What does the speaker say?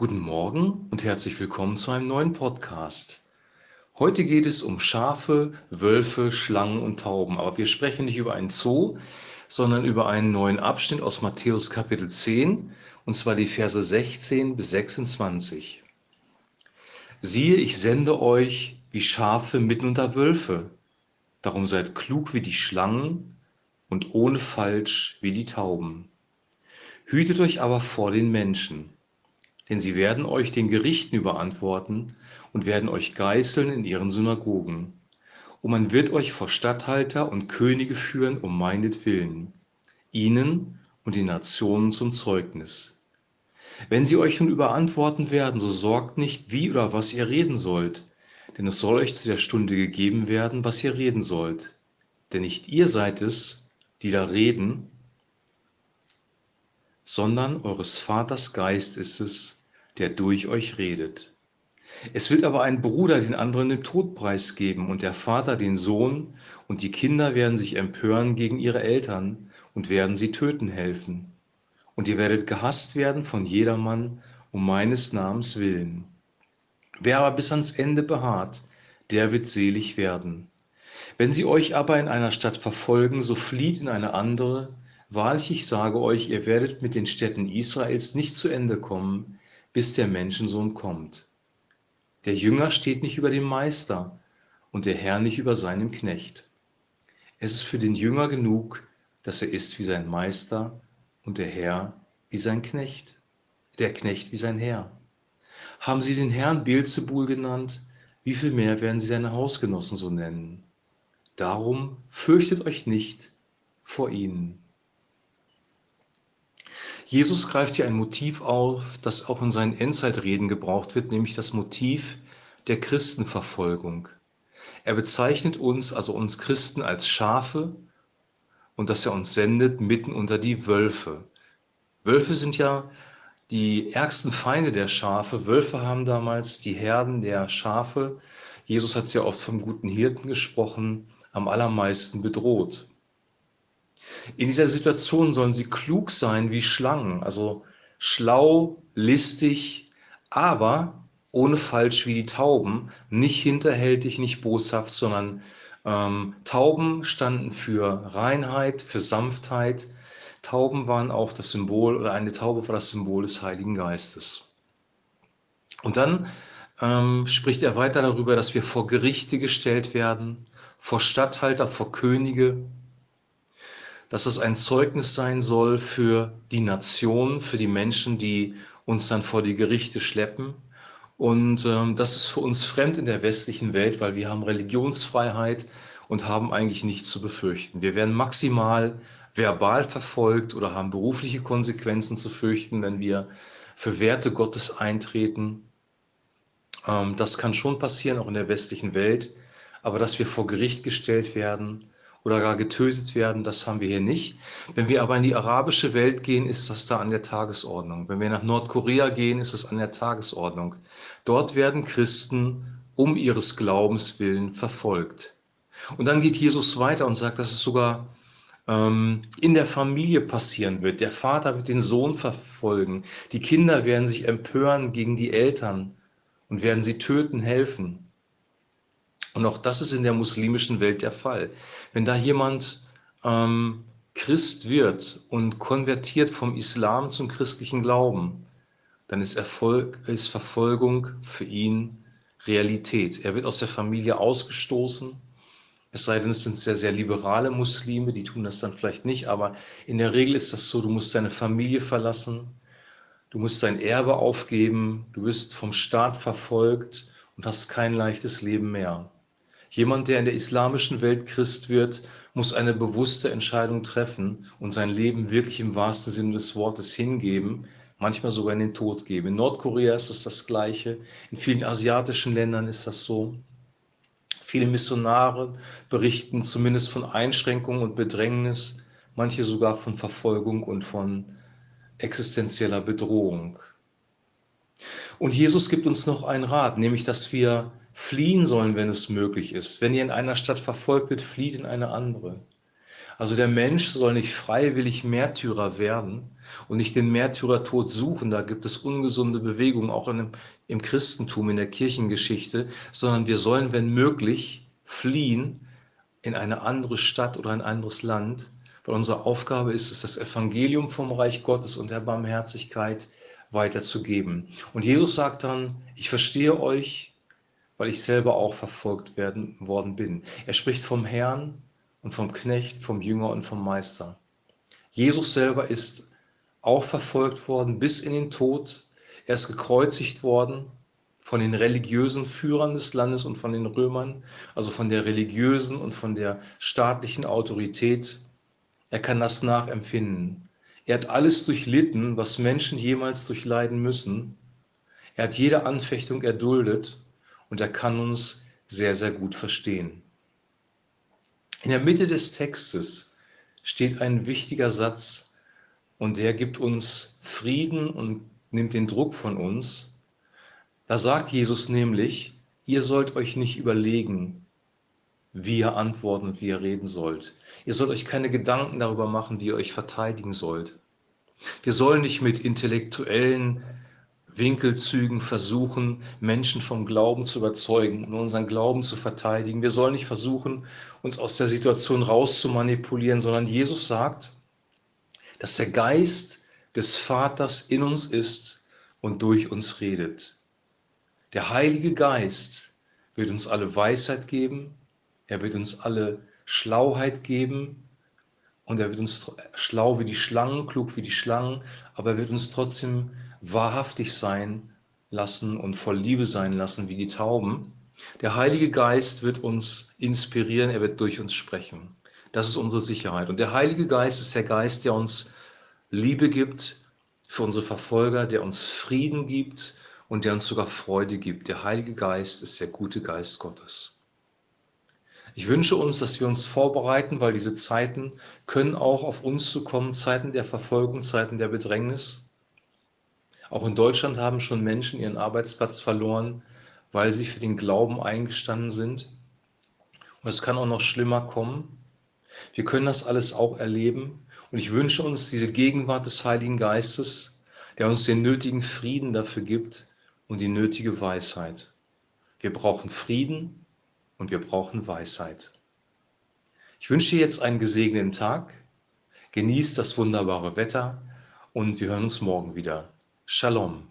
Guten Morgen und herzlich willkommen zu einem neuen Podcast. Heute geht es um Schafe, Wölfe, Schlangen und Tauben. Aber wir sprechen nicht über einen Zoo, sondern über einen neuen Abschnitt aus Matthäus Kapitel 10, und zwar die Verse 16 bis 26. Siehe, ich sende euch wie Schafe mitten unter Wölfe. Darum seid klug wie die Schlangen und ohne Falsch wie die Tauben. Hütet euch aber vor den Menschen denn sie werden euch den Gerichten überantworten und werden euch geißeln in ihren Synagogen. Und man wird euch vor Statthalter und Könige führen um meinetwillen, ihnen und den Nationen zum Zeugnis. Wenn sie euch nun überantworten werden, so sorgt nicht, wie oder was ihr reden sollt, denn es soll euch zu der Stunde gegeben werden, was ihr reden sollt. Denn nicht ihr seid es, die da reden, sondern eures Vaters Geist ist es, der durch euch redet. Es wird aber ein Bruder den anderen den Todpreis geben und der Vater den Sohn und die Kinder werden sich empören gegen ihre Eltern und werden sie töten helfen. Und ihr werdet gehasst werden von jedermann um meines Namens willen. Wer aber bis ans Ende beharrt, der wird selig werden. Wenn sie euch aber in einer Stadt verfolgen, so flieht in eine andere. Wahrlich, ich sage euch, ihr werdet mit den Städten Israels nicht zu Ende kommen, bis der Menschensohn kommt. Der Jünger steht nicht über dem Meister und der Herr nicht über seinem Knecht. Es ist für den Jünger genug, dass er ist wie sein Meister und der Herr wie sein Knecht, der Knecht wie sein Herr. Haben sie den Herrn Beelzebul genannt, wie viel mehr werden sie seine Hausgenossen so nennen? Darum fürchtet euch nicht vor ihnen. Jesus greift hier ein Motiv auf, das auch in seinen Endzeitreden gebraucht wird, nämlich das Motiv der Christenverfolgung. Er bezeichnet uns, also uns Christen, als Schafe und dass er uns sendet mitten unter die Wölfe. Wölfe sind ja die ärgsten Feinde der Schafe. Wölfe haben damals die Herden der Schafe, Jesus hat es ja oft vom guten Hirten gesprochen, am allermeisten bedroht. In dieser Situation sollen sie klug sein wie Schlangen, also schlau, listig, aber ohne falsch wie die Tauben, nicht hinterhältig, nicht boshaft, sondern ähm, Tauben standen für Reinheit, für Sanftheit. Tauben waren auch das Symbol, oder eine Taube war das Symbol des Heiligen Geistes. Und dann ähm, spricht er weiter darüber, dass wir vor Gerichte gestellt werden, vor Statthalter, vor Könige, dass es ein Zeugnis sein soll für die Nation, für die Menschen, die uns dann vor die Gerichte schleppen. Und ähm, das ist für uns fremd in der westlichen Welt, weil wir haben Religionsfreiheit und haben eigentlich nichts zu befürchten. Wir werden maximal verbal verfolgt oder haben berufliche Konsequenzen zu fürchten, wenn wir für Werte Gottes eintreten. Ähm, das kann schon passieren, auch in der westlichen Welt. Aber dass wir vor Gericht gestellt werden, oder gar getötet werden, das haben wir hier nicht. Wenn wir aber in die arabische Welt gehen, ist das da an der Tagesordnung. Wenn wir nach Nordkorea gehen, ist es an der Tagesordnung. Dort werden Christen um ihres Glaubens willen verfolgt. Und dann geht Jesus weiter und sagt, dass es sogar ähm, in der Familie passieren wird. Der Vater wird den Sohn verfolgen. Die Kinder werden sich empören gegen die Eltern und werden sie töten helfen. Und auch das ist in der muslimischen Welt der Fall. Wenn da jemand ähm, Christ wird und konvertiert vom Islam zum christlichen Glauben, dann ist, Erfolg, ist Verfolgung für ihn Realität. Er wird aus der Familie ausgestoßen. Es sei denn, es sind sehr, sehr liberale Muslime, die tun das dann vielleicht nicht, aber in der Regel ist das so, du musst deine Familie verlassen, du musst dein Erbe aufgeben, du wirst vom Staat verfolgt und hast kein leichtes Leben mehr. Jemand, der in der islamischen Welt Christ wird, muss eine bewusste Entscheidung treffen und sein Leben wirklich im wahrsten Sinne des Wortes hingeben, manchmal sogar in den Tod geben. In Nordkorea ist es das Gleiche, in vielen asiatischen Ländern ist das so. Viele Missionare berichten zumindest von Einschränkungen und Bedrängnis, manche sogar von Verfolgung und von existenzieller Bedrohung. Und Jesus gibt uns noch einen Rat, nämlich dass wir fliehen sollen, wenn es möglich ist. Wenn ihr in einer Stadt verfolgt wird, flieht in eine andere. Also der Mensch soll nicht freiwillig Märtyrer werden und nicht den Märtyrertod suchen. Da gibt es ungesunde Bewegungen, auch in, im Christentum, in der Kirchengeschichte, sondern wir sollen, wenn möglich, fliehen in eine andere Stadt oder ein anderes Land, weil unsere Aufgabe ist es, das Evangelium vom Reich Gottes und der Barmherzigkeit weiterzugeben. Und Jesus sagt dann, ich verstehe euch, weil ich selber auch verfolgt werden, worden bin. Er spricht vom Herrn, und vom Knecht, vom Jünger und vom Meister. Jesus selber ist auch verfolgt worden bis in den Tod. Er ist gekreuzigt worden von den religiösen Führern des Landes und von den Römern, also von der religiösen und von der staatlichen Autorität. Er kann das nachempfinden. Er hat alles durchlitten, was Menschen jemals durchleiden müssen. Er hat jede Anfechtung erduldet und er kann uns sehr, sehr gut verstehen. In der Mitte des Textes steht ein wichtiger Satz und der gibt uns Frieden und nimmt den Druck von uns. Da sagt Jesus nämlich, ihr sollt euch nicht überlegen, wie ihr antworten und wie ihr reden sollt. Ihr sollt euch keine Gedanken darüber machen, wie ihr euch verteidigen sollt. Wir sollen nicht mit intellektuellen Winkelzügen versuchen, Menschen vom Glauben zu überzeugen und unseren Glauben zu verteidigen. Wir sollen nicht versuchen, uns aus der Situation rauszumanipulieren, sondern Jesus sagt, dass der Geist des Vaters in uns ist und durch uns redet. Der Heilige Geist wird uns alle Weisheit geben, er wird uns alle Schlauheit geben und er wird uns schlau wie die Schlangen, klug wie die Schlangen, aber er wird uns trotzdem wahrhaftig sein lassen und voll Liebe sein lassen wie die Tauben. Der Heilige Geist wird uns inspirieren, er wird durch uns sprechen. Das ist unsere Sicherheit. Und der Heilige Geist ist der Geist, der uns Liebe gibt für unsere Verfolger, der uns Frieden gibt und der uns sogar Freude gibt. Der Heilige Geist ist der gute Geist Gottes. Ich wünsche uns, dass wir uns vorbereiten, weil diese Zeiten können auch auf uns zukommen, Zeiten der Verfolgung, Zeiten der Bedrängnis. Auch in Deutschland haben schon Menschen ihren Arbeitsplatz verloren, weil sie für den Glauben eingestanden sind. Und es kann auch noch schlimmer kommen. Wir können das alles auch erleben. Und ich wünsche uns diese Gegenwart des Heiligen Geistes, der uns den nötigen Frieden dafür gibt und die nötige Weisheit. Wir brauchen Frieden und wir brauchen Weisheit. Ich wünsche dir jetzt einen gesegneten Tag. Genießt das wunderbare Wetter und wir hören uns morgen wieder. Shalom.